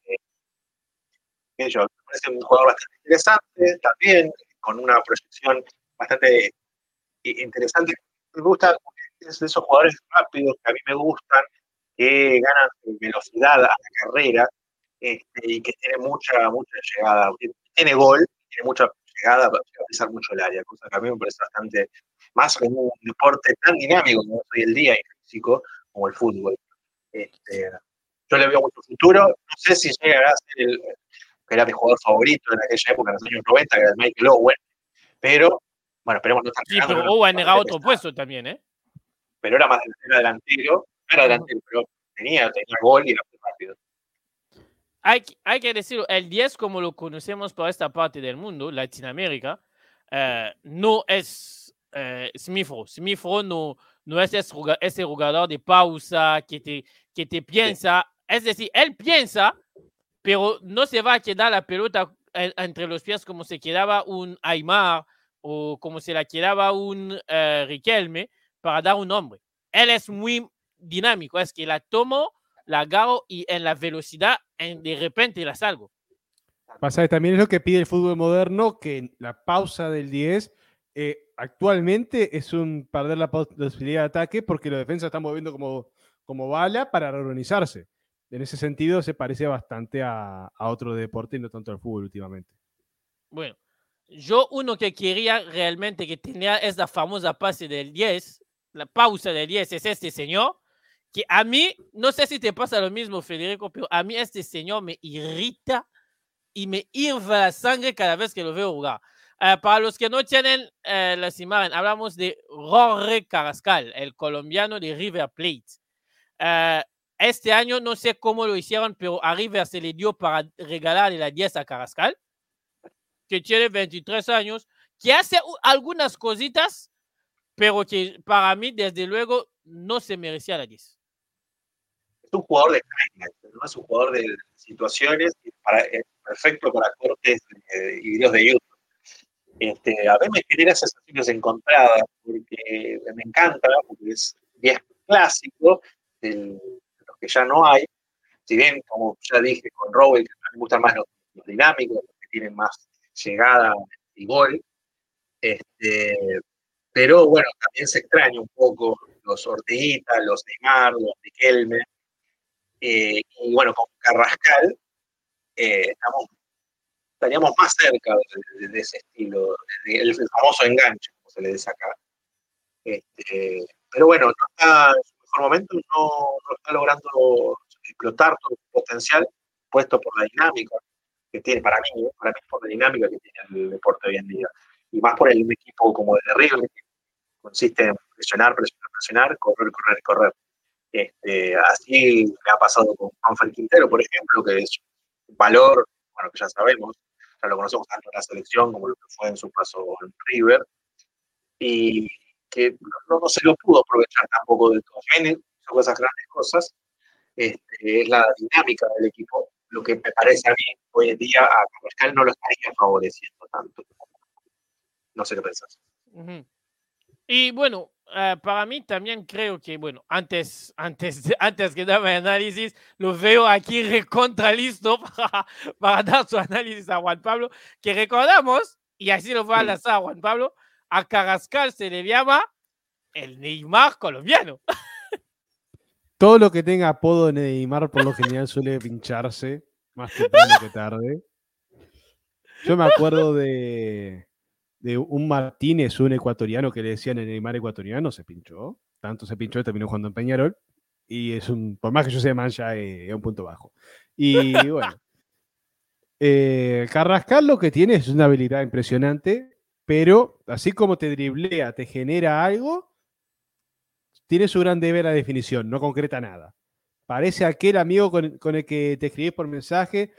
me parece un jugador bastante interesante, también con una proyección bastante i- interesante. Me gusta, es de esos jugadores rápidos que a mí me gustan, que ganan velocidad a la carrera este, y que tiene mucha, mucha llegada. Tiene gol, tiene mucha llegada para pisar mucho el área, cosa que a mí me parece bastante más como un deporte tan dinámico como el día y físico como el fútbol. Este, yo le veo mucho futuro. No sé si llegará a ser el que era mi jugador favorito en aquella época, en los años 90, que era el Michael Owen, pero bueno, esperemos no estar Sí, pero no- Owen sé otro puesto también, ¿eh? pero era más era delantero, era delantero, pero tenía, tenía gol y era muy rápido. Hay, hay que decirlo, el 10 como lo conocemos por esta parte del mundo, Latinoamérica, eh, no es eh. Smith-Rowe no, no es ese juga- ese jugador de pausa que te, que te piensa. Es decir, él piensa, pero no se va a quedar la pelota en- entre los pies como se quedaba un Aymar o como se la quedaba un eh, Riquelme para dar un nombre. Él es muy dinámico, es que la tomo, la agarro y en la velocidad en- de repente la salgo. Pasa también es lo que pide el fútbol moderno, que la pausa del 10 eh, actualmente es un perder la pos- posibilidad de ataque porque los defensas están moviendo como, como bala para reorganizarse. En ese sentido se parece bastante a, a otro deporte y no tanto al fútbol últimamente. Bueno, yo uno que quería realmente que tenía esa famosa pase del 10, la pausa del 10, es este señor, que a mí, no sé si te pasa lo mismo, Federico, pero a mí este señor me irrita y me hierve la sangre cada vez que lo veo jugar. Eh, para los que no tienen eh, las imágenes, hablamos de Jorge Carrascal, el colombiano de River Plate. Eh, este año no sé cómo lo hicieron, pero a River se le dio para regalarle la 10 a Carrascal, que tiene 23 años, que hace algunas cositas, pero que para mí, desde luego, no se merecía la 10. Es un jugador de ¿no? es un jugador de situaciones para, es perfecto para cortes eh, y videos de YouTube. Este, a mí me genera sensaciones encontradas porque me encanta, porque es 10 clásico los que ya no hay. Si bien, como ya dije con Rowell, que me gustan más los, dinámicos, los que tienen más llegada y gol. Este, pero bueno, también se extraña un poco los Orteguita, los Neymar, los Riquelme. Eh, y bueno, con Carrascal eh, estaríamos más cerca de, ese estilo, de- de- el famoso enganche, como se le dice acá. Este, pero bueno, no está en su mejor momento, no, no está logrando explotar todo su potencial, puesto por la dinámica que tiene para mí, ¿eh? para mí por la dinámica que tiene el deporte hoy en día. Y más por el equipo como el de River, que consiste en presionar, presionar, presionar, correr, correr, correr. Este, así me ha pasado con Juan Quintero, por ejemplo, que es un valor, bueno, que ya sabemos, ya lo conocemos tanto en la selección como lo que fue en su paso en River, y que no, no se lo pudo aprovechar tampoco de todo. Bien hizo cosas grandes cosas, este, es la dinámica del equipo, lo que me parece a mí hoy en día a Carrascal no lo estaría favoreciendo tanto. No sé qué pensás. Ujú. Y bueno, eh, para mí también creo que, bueno, antes, antes, antes que dar mi análisis, lo veo aquí recontra listo para, para dar su análisis a Juan Pablo, que recordamos, y así lo voy a lanzar a Juan Pablo, a Carrascal se le llama el Neymar colombiano. Todo lo que tenga apodo de Neymar por lo general suele pincharse más temprano que tarde. Yo me acuerdo de, de un Martínez, un ecuatoriano que le decían el Neymar ecuatoriano, se pinchó. Tanto se pinchó, terminó jugando en Peñarol. Y es un, por más que yo sea mancha, eh, es un punto bajo. Y bueno. Eh, Carrascal lo que tiene es una habilidad impresionante, pero así como te driblea, te genera algo, tiene su gran deber a definición, no concreta nada. Parece aquel amigo con, el que te escribís por mensaje.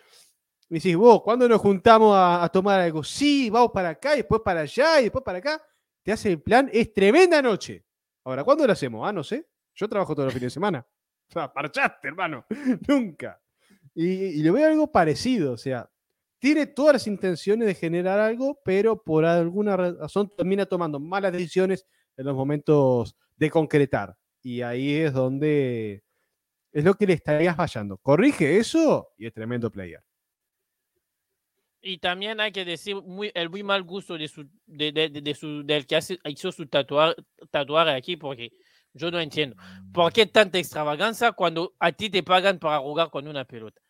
Me decís, vos, ¿cuándo nos juntamos a, tomar algo? Sí, vamos para acá, y después para allá, y después para acá. Te hace el plan, es tremenda noche. Ahora, ¿cuándo lo hacemos? Ah, no sé. Yo trabajo todos los fines de semana. O sea, parchaste, hermano. Nunca. Y le veo algo parecido. O sea, tiene todas las intenciones de generar algo, pero por alguna razón termina tomando malas decisiones en los momentos de concretar. Y ahí es donde es lo que le estarías fallando. Corrige eso y es tremendo player. Y también hay que decir el muy mal gusto de su, de, de, de su, del que hizo su tatuar, aquí, porque yo no entiendo. ¿Por qué tanta extravagancia cuando a ti te pagan para jugar con una pelota?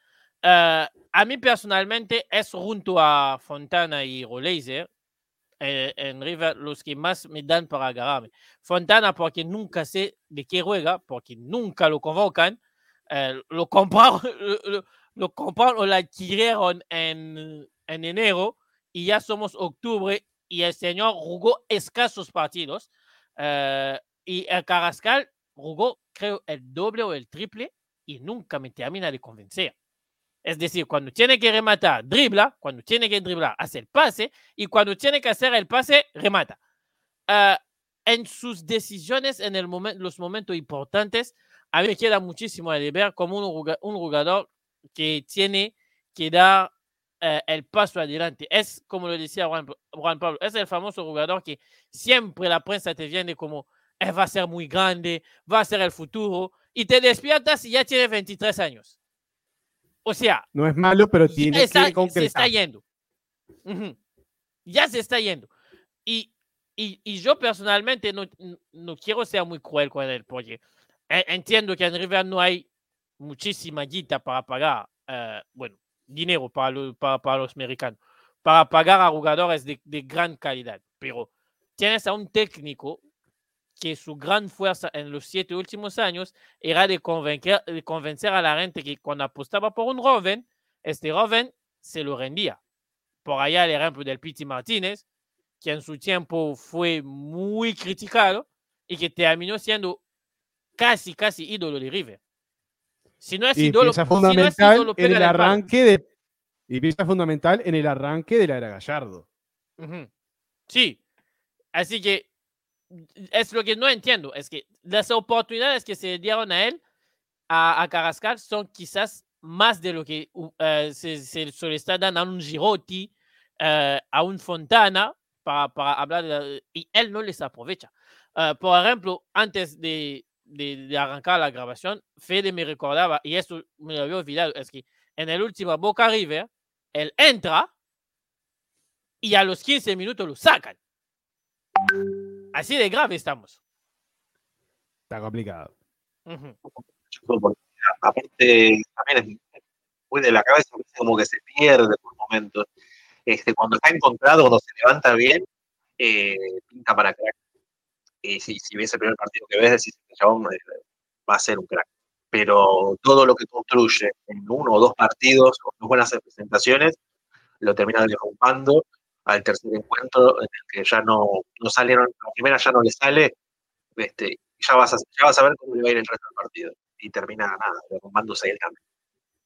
Uh, a mí personalmente es junto a Fontana y Roleiser eh, en River los que más me dan para agarrarme. Fontana porque nunca sé de qué juega, porque nunca lo convocan. Eh, lo compraron, lo, lo compraron o lo adquirieron en, en enero y ya somos octubre y el señor jugó escasos partidos. Uh, y el Carrascal jugó, creo, el doble o el triple y nunca me termina de convencer. Es decir, cuando tiene que rematar, dribla, cuando tiene que driblar, hace el pase y cuando tiene que hacer el pase, remata. Uh, en sus decisiones, en el los momentos importantes, a mí me queda muchísimo de ver como un, jugador que tiene que dar uh, el paso adelante. Es como lo decía Juan, Juan, Pablo, es el famoso jugador que siempre la prensa te viene como eh, va a ser muy grande, va a ser el futuro, y te despiertas y ya tiene 23 años. O sea, no es malo, pero tiene está, que concretar. se está yendo. Uh -huh. Ya se está yendo. Y, y, y yo personalmente no, no, quiero ser muy cruel con él, porque entiendo que en River no hay muchísima guita para pagar, uh, bueno, dinero para, lo, para, para, los americanos, para pagar a jugadores de, de gran calidad. Pero tienes a un técnico que su gran fuerza en los siete últimos años era de convencer, de convencer a la gente que cuando apostaba por un joven, este joven se lo rendía. Por allá el ejemplo del Piti Martínez, que en su tiempo fue muy criticado y que terminó siendo casi, casi ídolo de River. Si no es y ídolo, pieza fundamental si no es ídolo, en el arranque de y pieza fundamental en el arranque de la era Gallardo. Uh -huh. Sí, así que es lo que no entiendo, es que las oportunidades que se dieron a él, a, a Carrascal, son quizás más de lo que uh, se, se, se, le está dando a un Girotti, uh, a un Fontana, para, para hablar, y él no les aprovecha. Uh, por ejemplo, antes de, de, de, arrancar la grabación, Fede me recordaba, y esto me lo había olvidado, es que en el último Boca River, él entra y a los 15 minutos lo sacan. Así de grave estamos. Está complicado. Uh -huh. Aparte, también es muy de la cabeza, como que se pierde por momentos. Este, cuando está encontrado, cuando se levanta bien, eh, pinta para crack. Y si, si ves el primer partido que ves, decís que chabón eh, va a ser un crack. Pero todo lo que construye en uno o dos partidos, con buenas presentaciones, lo termina derrumbando al tercer encuentro en el que ya no, no salieron, la primera ya no le sale, este, ya, vas a, ya vas a ver cómo le va a ir el resto del partido. Y termina nada, derrumbándose el cambio.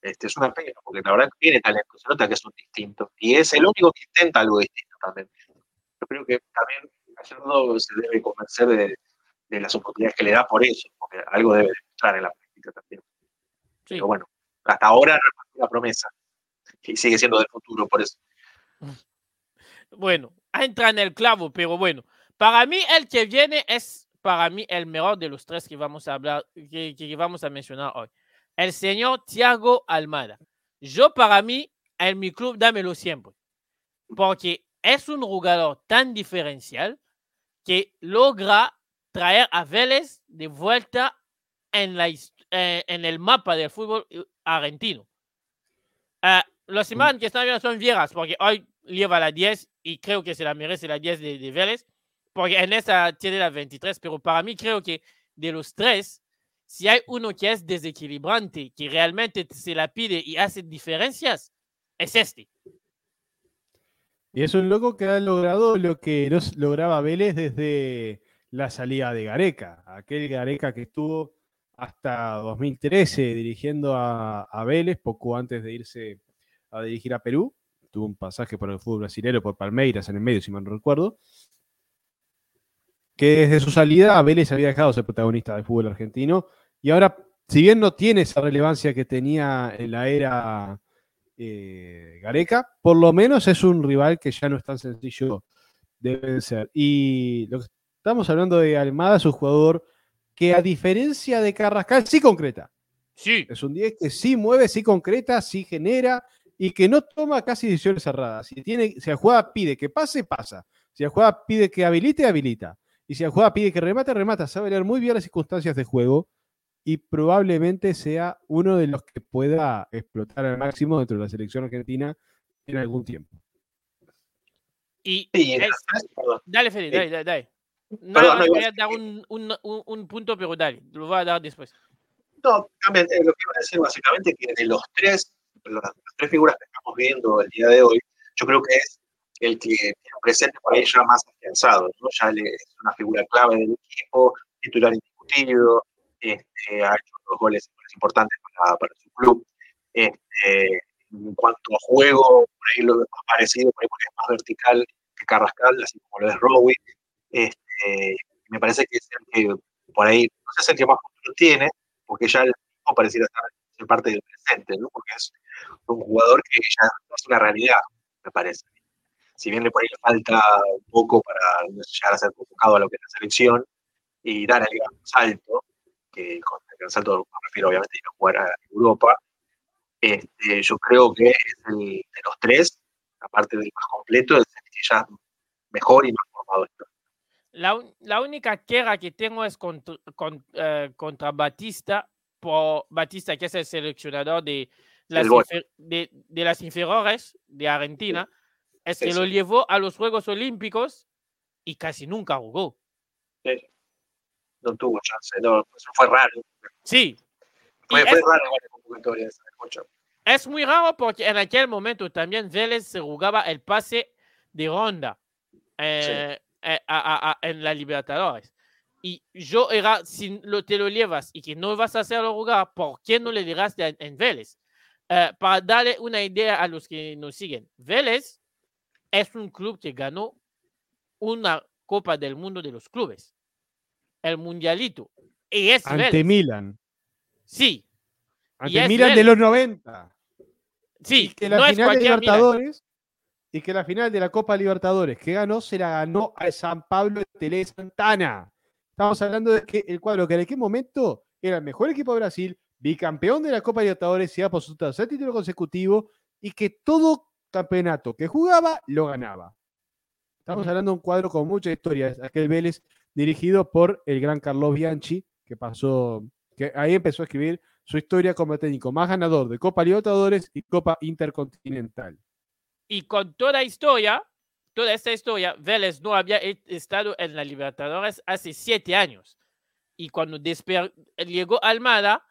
Este, es una pena, porque la verdad que tiene talento, se nota que es un distinto. Y es el único que intenta algo distinto también. Yo creo que también Gallardo se debe convencer de, de, las oportunidades que le da por eso, porque algo debe demostrar en la práctica también. Sí. Pero bueno, hasta ahora no es una promesa. Y sigue siendo del futuro, por eso. Bueno, entra en el clavo, pero bueno, para mí el que viene es para mí el mejor de los tres que vamos a hablar, que, vamos a mencionar hoy. El señor Thiago Almada. Yo para mí, en mi club, dámelo siempre. Porque es un jugador tan diferencial que logra traer a Vélez de vuelta en, la, eh, en el mapa del fútbol argentino. Uh, los imágenes que están viendo son viejas, porque hoy lleva la 10 y creo que se la merece la 10 de, de Vélez, porque en esa tiene la 23, pero para mí creo que de los tres, si hay uno que es desequilibrante, que realmente se la pide y hace diferencias, es este. Y es un loco que ha logrado lo que lograba Vélez desde la salida de Gareca. Aquel Gareca que estuvo hasta 2013 dirigiendo a, a Vélez, poco antes de irse a dirigir a Perú. Tuvo un pasaje por el fútbol brasileño, por Palmeiras en el medio, si mal no recuerdo. Que desde su salida a Vélez había dejado ser protagonista del fútbol argentino. Y ahora, si bien no tiene esa relevancia que tenía en la era eh, Gareca, por lo menos es un rival que ya no es tan sencillo de vencer. Y lo que estamos hablando de Almada es un jugador que a diferencia de Carrascal sí concreta. Sí. Es un 10 que sí mueve, sí concreta, sí genera y que no toma casi decisiones cerradas. Si, tiene, si la jugada pide que pase, pasa. Si la jugada pide que habilite, habilita. Y si la jugada pide que remate, remata. Sabe leer muy bien las circunstancias de juego y probablemente sea uno de los que pueda explotar al máximo dentro de la selección argentina en algún tiempo. Y Sí, es- perdón. dale, Fede, dale, dale, dale. Perdón, no, igual- quería dar un, un- un- un punto, pero dale, lo voy a dar después. No, también eh, lo que iba a decir básicamente que de los tres, las, tres figuras que estamos viendo el día de hoy, yo creo que es el que tiene presente por ahí ya más afianzado, ¿no? Ya es una figura clave del equipo, titular indiscutido, este, ha hecho dos goles importantes para, su club. Este, en cuanto a juego, por ahí lo más parecido, por ahí porque es más vertical que Carrascal, así como lo es Rowe. Este, me parece que es el que por ahí, no sé es el que más futuro tiene, porque ya el mismo pareciera estar en parte del presente, ¿no? Porque es un jugador que ya es una realidad, me parece. Si bien le por ahí le falta un poco para llegar a ser convocado a lo que es la selección y dar el gran salto, que con el gran salto me refiero obviamente a jugar a Europa, este, yo creo que es el de los tres, aparte del más completo, es el que ya mejor y más formado está. La, la única queja que tengo es contra, con- eh, contra Batista, por Batista, que es el seleccionador de las, de, de las inferiores de Argentina, es Sí, que sí. lo llevó a los Juegos Olímpicos y casi nunca jugó. No tuvo chance, no, eso fue raro. Sí, Fue, es- raro la convocatoria esa, es muy raro porque en aquel momento también Vélez se jugaba el pase de ronda eh, eh, a- a- a- en la Libertadores. Y yo era, si lo, te lo llevas y que no vas a hacerlo jugar, ¿por qué no le dirás en, en Vélez? Eh, para darle una idea a los que nos siguen, Vélez es un club que ganó una Copa del Mundo de los clubes, el Mundialito. Y es Ante Vélez. Milan. Sí, Ante Milan de los 90. sí, Y que la no es final de Milan. Libertadores. Y que la final de la Copa Libertadores que ganó se la ganó a San Pablo de Tele Santana. Estamos hablando de que el cuadro que en aquel momento era el mejor equipo de Brasil, bicampeón de la Copa Libertadores, iba por su tercer título consecutivo y que todo campeonato que jugaba lo ganaba. Estamos hablando de un cuadro con mucha historia, aquel Vélez dirigido por el gran Carlos Bianchi, que pasó, que ahí empezó a escribir su historia como técnico más ganador de Copa Libertadores y Copa Intercontinental. Y con toda historia, toda esta historia, Vélez no había e- estado en la Libertadores hace siete años. Y cuando llegó Almada,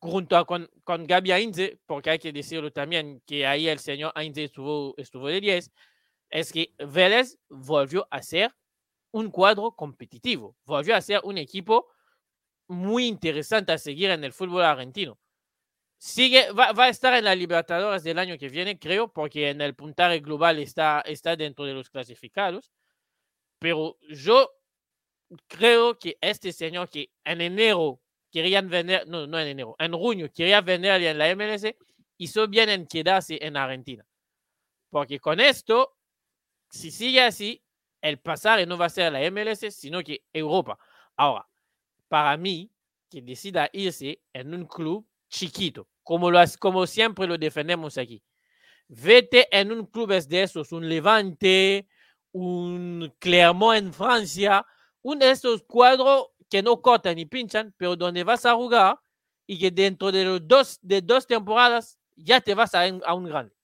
junto con, con Gaby Ainze, porque hay que decirlo también que ahí el señor Ainze estuvo, estuvo de 10, es que Vélez volvió a ser un cuadro competitivo, volvió a ser un equipo muy interesante a seguir en el fútbol argentino. Sigue, va, va a estar en la Libertadores del año que viene, creo, porque en el puntaje global está, está dentro de los clasificados. Pero yo creo que este señor que en enero querían vender, no, no en enero, en junio quería vender en la MLS, hizo bien en quedarse en Argentina. Porque con esto, si sigue así, el pasaje no va a ser la MLS, sino que Europa. Ahora, para mí, que decida irse en un club chiquito, como, lo, como siempre lo defendemos aquí. Vete en un club de esos, un Levante, un Clermont en Francia, uno de esos cuadros que no cortan ni pinchan, pero donde vas a jugar y que dentro de, los dos, de dos temporadas ya te vas a, a un grande.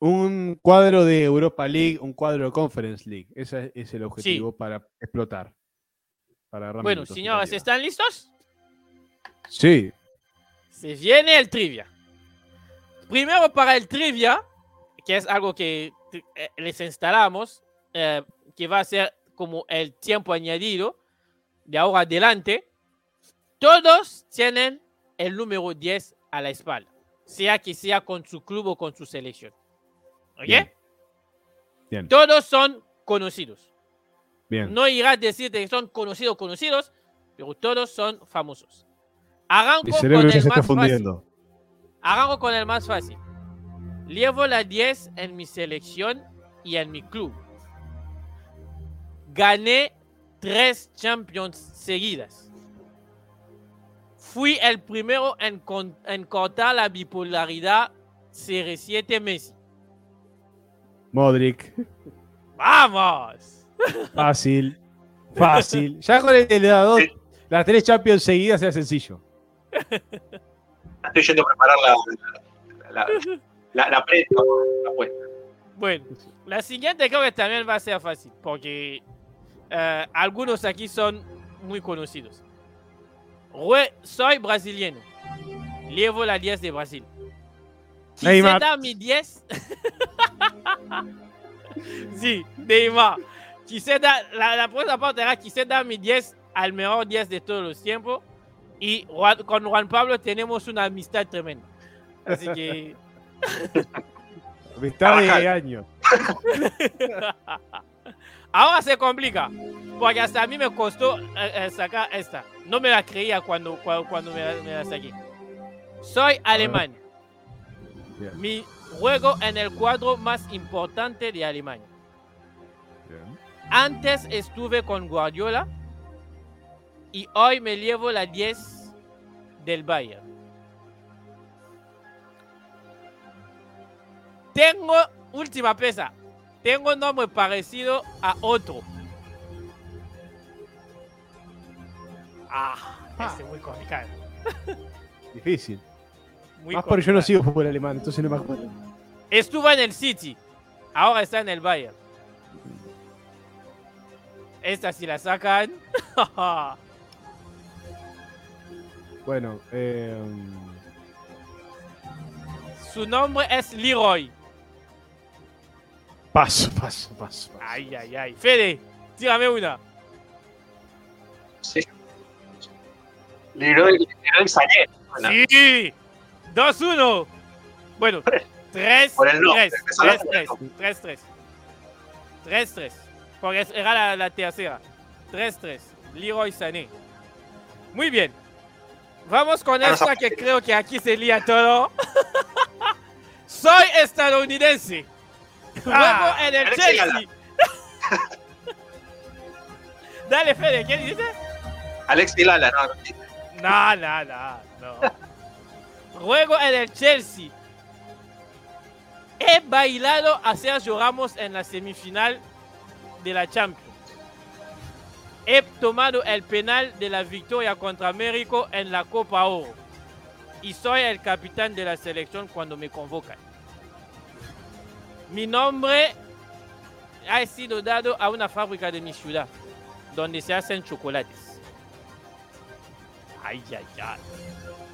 Un cuadro de Europa League, un cuadro de Conference League. Ese es el objetivo para explotar. Para Bueno, señores. ¿están listos? Sí. Se viene el trivia. Primero para el trivia, que es algo que eh, les instalamos, eh, que va a ser como el tiempo añadido de ahora adelante. Todos tienen el número 10 a la espalda, sea que sea con su club o con su selección. ¿Ok? Bien. Bien. Todos son conocidos. Bien. No irá a decirte que son conocidos, conocidos, pero todos son famosos. Arranco Mi con cerebro ya el se está más fácil. fundiendo. Arranco con el más fácil. Llevo la 10 en mi selección y en mi club. Gané tres Champions seguidas. Fui el primero en, con- en cortar la bipolaridad CR7 Messi. Modric. ¡Vamos! Fácil. Fácil. Ya con el de las dos, Sí. las tres Champions seguidas era sencillo. Estoy yendo a preparar la, la, la, la, la pre- la apuesta. Bueno, la siguiente creo que también va a ser fácil, porque eh, algunos aquí son muy conocidos. Soy brasileño. Llevo la 10 de Brasil. Neymar. dar mi 10. sí, Neymar. Quise dar, la, la próxima parte era quise dar mi 10 al mejor 10 de todos los tiempos. Y Juan- con Juan Pablo tenemos una amistad tremenda. Así que Amistad de años. Ahora se complica, porque hasta a mí me costó eh, eh, sacar esta. No me la creía cuando, cuando, cuando me, la- me la saqué. Soy alemán. Bien. Mi juego en el cuadro más importante de Alemania. Bien. Antes estuve con Guardiola y hoy me llevo la 10 del Bayern. Tengo, última pesa, tengo un nombre parecido a otro. Ah, este es muy complicado. Difícil. muy Más porque yo no sigo fútbol alemán, entonces no me acuerdo. Estuvo en el City, ahora está en el Bayern. Esta si la sacan. Bueno, eh, Su nombre es Leroy. paso, paso, paso. paso. Ay, ay, ay. Fede, tírame una. Sí. Leroy, Leroy Sané. Bueno, Sí. 2-1. Bueno, 3 Por el nombre, 3 empezala 3 por el 3 3 3 3 3 Porque es- era la, la tercera. 3 3 Leroy Sané. Muy bien. Vamos con esta que creo que aquí se lía todo. Soy estadounidense. Juego Ah, en el Chelsea. Dale, Fede, ¿qué dices? Alex Lala, no, no, No, no, no, no. Juego en el Chelsea. He bailado a Sergio Ramos en la semifinal de la Champions. He tomado el penal de la victoria contra México en la Copa Oro. Y soy el capitán de la selección cuando me convocan. Mi nombre ha sido dado a una fábrica de mi ciudad, donde se hacen chocolates. Ay, ay, ay.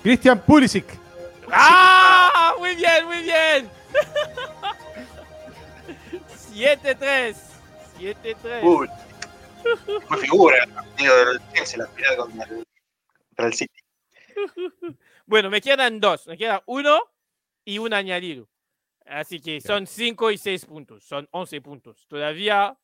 Christian Pulisic. ¡Ah! Muy bien, muy bien. 7-3. 7-3. Me figura el partido del Chelsea, la final contra el, contra el City. Bueno, me quedan dos. Me queda uno y un añadido. Así que son 5 y 6 puntos. Son 11 puntos. Todavía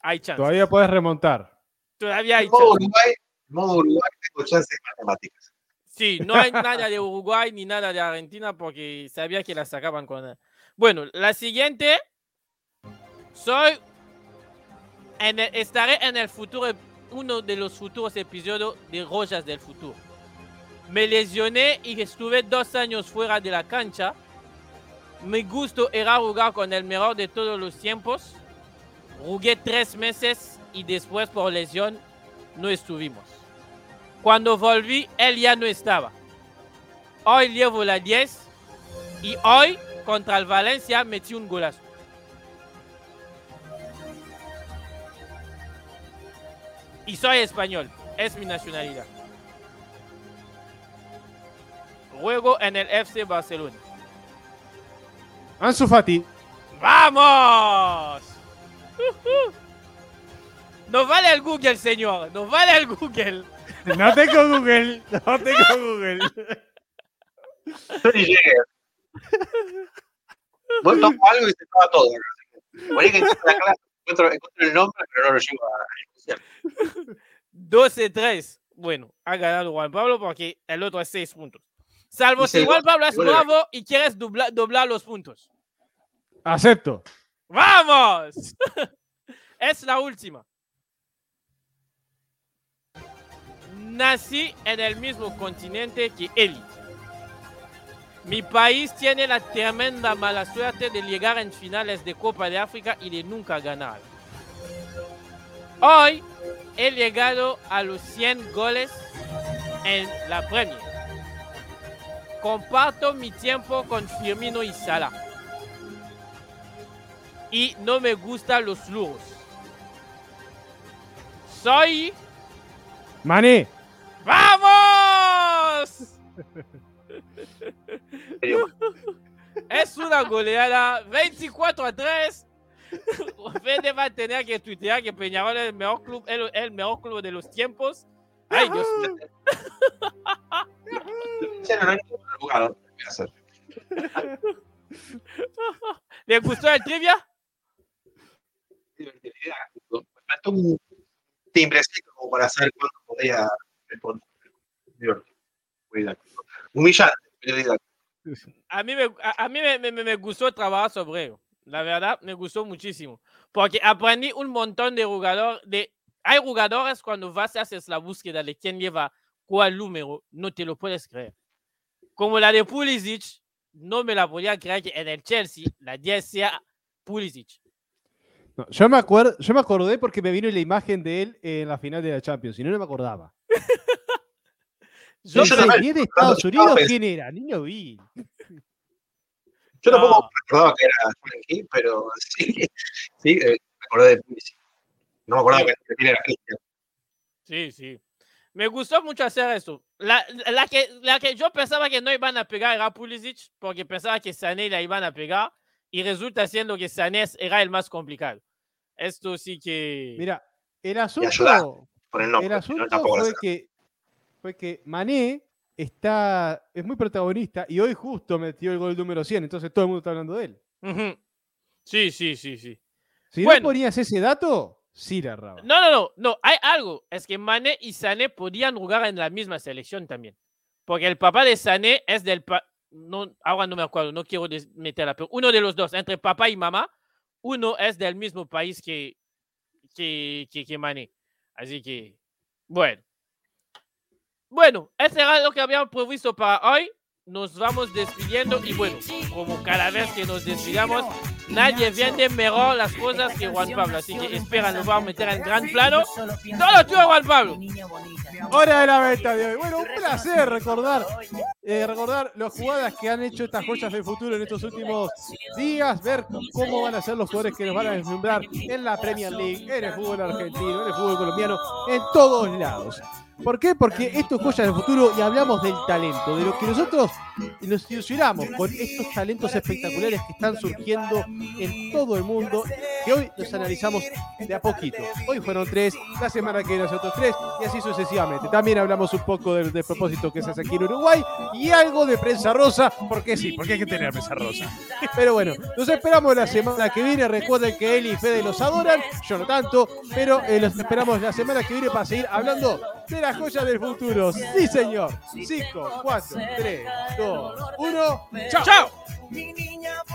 hay chance. Todavía puedes remontar. Todavía hay chance. Uruguay, modo Uruguay tengo matemáticas. Sí, no hay nada de Uruguay ni nada de Argentina porque sabía que la sacaban con. Bueno, la siguiente. Soy. Estaré en el futuro, uno de los futuros episodios de Rojas del Futuro. Me lesioné y estuve dos años fuera de la cancha. Mi gusto era jugar con el mejor de todos los tiempos. Jugué tres meses y después por lesión no estuvimos. Cuando volví, él ya no estaba. Hoy llevo la 10 y hoy contra el Valencia metí un golazo. Y soy español, es mi nacionalidad. Juego en el FC Barcelona. Ansu Fati. ¡Vamos! Ujú. Nos vale el Google, señor. Nos vale el Google. No tengo Google. No tengo Google. Yo ni llegué. Vos toco algo y se acaba todo. Por ahí que la clase, encuentro, encuentro el nombre, pero no lo llego a enunciar. 12-3. Bueno, ha ganado Juan Pablo porque el otro es 6 puntos. Salvo si Juan Pablo es nuevo y quieres doblar, doblar los puntos. Acepto. ¡Vamos! es la última. Nací en el mismo continente que Eli. Mi país tiene la tremenda mala suerte de llegar en finales de Copa de África y de nunca ganar. Hoy he llegado a los 100 goles en la Premier. Comparto mi tiempo con Firmino y Salah y no me gustan los luros. Soy. Mané. ¡Vamos! Es una goleada 24 a 3. Fede va a tener que tuitear que Peñarol es el mejor club, el, el mejor club de los tiempos. Ay, Dios mío. ¿Le gustó el trivia? Me faltó un timbrecito como para saber cuándo podía responder. Divertido. Humillante, pero didáctico. A mí, me, a, a mí me, me- me gustó trabajar sobre ello. La verdad, me gustó muchísimo. Porque aprendí un montón de jugadores. De, hay jugadores cuando vas a hacer la búsqueda de quién lleva cuál número, no te lo puedes creer. Como la de Pulisic, no me la podía creer que en el Chelsea la 10 sea Pulisic. No, yo, me acuerdo, yo me acordé porque me vino la imagen de él en la final de la Champions. No, no me acordaba. Yo, yo ¿Ese también. 10 de Estados Unidos quién era? Niño vi. Yo No. tampoco recordaba que era Frankie, pero sí, sí, eh, me acordé de. No me acordaba que era Cristian. Sí, sí. Me gustó mucho hacer esto. La, la que, la que yo pensaba que no iban a pegar era Pulisic, porque pensaba que Sané la iban a pegar, y resulta siendo que Sané era el más complicado. Esto sí que... Mira, el asunto, Por el el nombre. asunto no, tampoco lo fue que, fue que Mané está, es muy protagonista y hoy justo metió el gol número 100, entonces todo el mundo está hablando de él. Ujú. Sí, sí, sí, sí. Si Bueno. no ponías ese dato, sí la erraba. No, no, no, no, hay algo. Es que Mané y Sané podían jugar en la misma selección también. Porque el papá de Sané es del... pa- no, ahora no me acuerdo, no quiero meterla, pero uno de los dos, entre papá y mamá, uno es del mismo país que, que, que, que Mané. Así que, bueno. Bueno, eso era lo que habíamos previsto para hoy. Nos vamos despidiendo y bueno, como cada vez que nos despidamos, nadie vende mejor las cosas que Juan Pablo. Así que espera, nos vamos a meter en gran plano. Todo tú, Juan Pablo. Hora de la venta de hoy. Bueno, un placer recordar, eh, recordar las jugadas que han hecho estas joyas del futuro en estos últimos días, ver cómo van a ser los jugadores que nos van a deslumbrar en la Premier League, en el fútbol argentino, en el fútbol colombiano, en todos lados. ¿Por qué? Porque esto es joyas del futuro y hablamos del talento, de lo que nosotros nos ilusionamos con estos talentos espectaculares que están surgiendo en todo el mundo, que hoy los analizamos de a poquito. Hoy fueron tres, la semana que viene otros tres, y así sucesivamente. También hablamos un poco del, del propósito que se hace aquí en Uruguay y algo de prensa rosa, porque sí, porque hay que tener prensa rosa. Pero bueno, nos esperamos la semana que viene. Recuerden que Eli y Fede los adoran, yo no tanto, pero eh, los esperamos la semana que viene para seguir hablando de las joyas del futuro. Sí, señor. 5, 4, 3, 2, 1. ¡Chao!